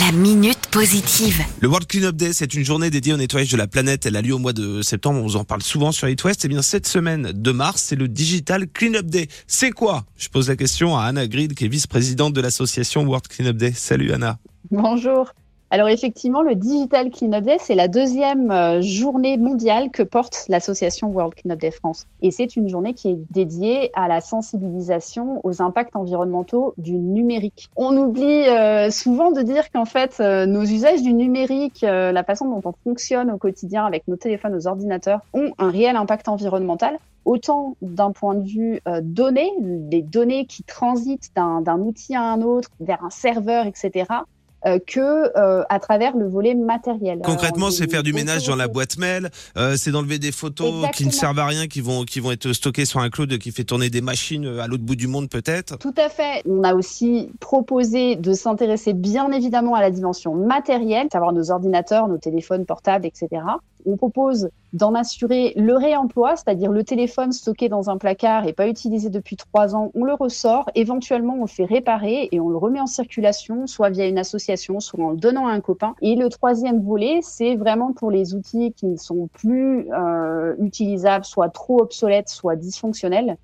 La minute positive. Le World Cleanup Day, c'est une journée dédiée au nettoyage de la planète. Elle a lieu au mois de septembre. On vous en parle souvent sur It West. Et bien, cette semaine de mars, c'est le Digital Cleanup Day. C'est quoi? Je pose la question à Anna Grid, qui est vice-présidente de l'association World Cleanup Day. Salut Anna. Bonjour. Alors effectivement, le Digital Cleanup Day, c'est la deuxième euh, journée mondiale que porte l'association World Cleanup Day France. Et c'est une journée qui est dédiée à la sensibilisation aux impacts environnementaux du numérique. On oublie euh, souvent de dire qu'en fait, euh, nos usages du numérique, la façon dont on fonctionne au quotidien avec nos téléphones, nos ordinateurs, ont un réel impact environnemental autant d'un point de vue données, les données qui transitent d'un outil à un autre, vers un serveur, etc., euh, que euh, à travers le volet matériel. Concrètement, c'est faire du ménage dans la boîte mail, euh, c'est d'enlever des photos qui ne servent à rien, qui vont qui vont être stockées sur un cloud qui fait tourner des machines à l'autre bout du monde peut-être. Tout à fait. On a aussi proposé de s'intéresser bien évidemment à la dimension matérielle, savoir nos ordinateurs, nos téléphones portables, etc. On propose d'en assurer le réemploi, c'est-à-dire le téléphone stocké dans un placard et pas utilisé depuis trois ans, on le ressort, éventuellement on le fait réparer et on le remet en circulation, soit via une association, soit en le donnant à un copain. Et le troisième volet, c'est vraiment pour les outils qui ne sont plus euh, utilisables, soit trop obsolètes, soit dysfonctionnels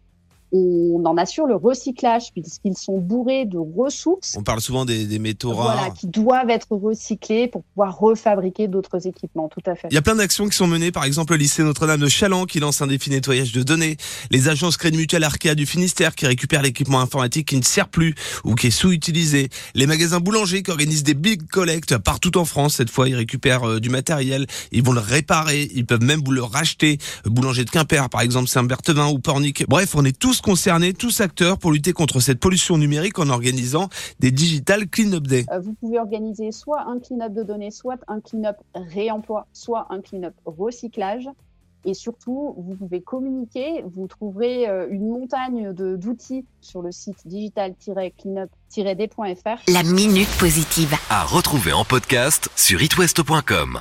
on en assure le recyclage puisqu'ils sont bourrés de ressources. On parle souvent des, métaux rares. Voilà, qui doivent être recyclés pour pouvoir refabriquer d'autres équipements, tout à fait. Il y a plein d'actions qui sont menées, par exemple le lycée Notre-Dame de Chaland qui lance un défi nettoyage de données, les agences Crédit Mutuel Arkea du Finistère qui récupèrent l'équipement informatique qui ne sert plus ou qui est sous-utilisé, les magasins boulangers qui organisent des big collects partout en France, cette fois ils récupèrent euh, du matériel, ils vont le réparer, ils peuvent même vous le racheter, boulanger de Quimper par exemple Saint-Berthevin ou Pornic. Bref, on est tous concernés, tous acteurs, pour lutter contre cette pollution numérique en organisant des Digital Cleanup Day. Euh, vous pouvez organiser soit un clean-up de données, soit un clean-up réemploi, soit un clean-up recyclage. Et surtout, vous pouvez communiquer. Vous trouverez euh, une montagne d'outils sur le site digital-cleanup-d.fr. La minute positive. À retrouver en podcast sur itwest.com.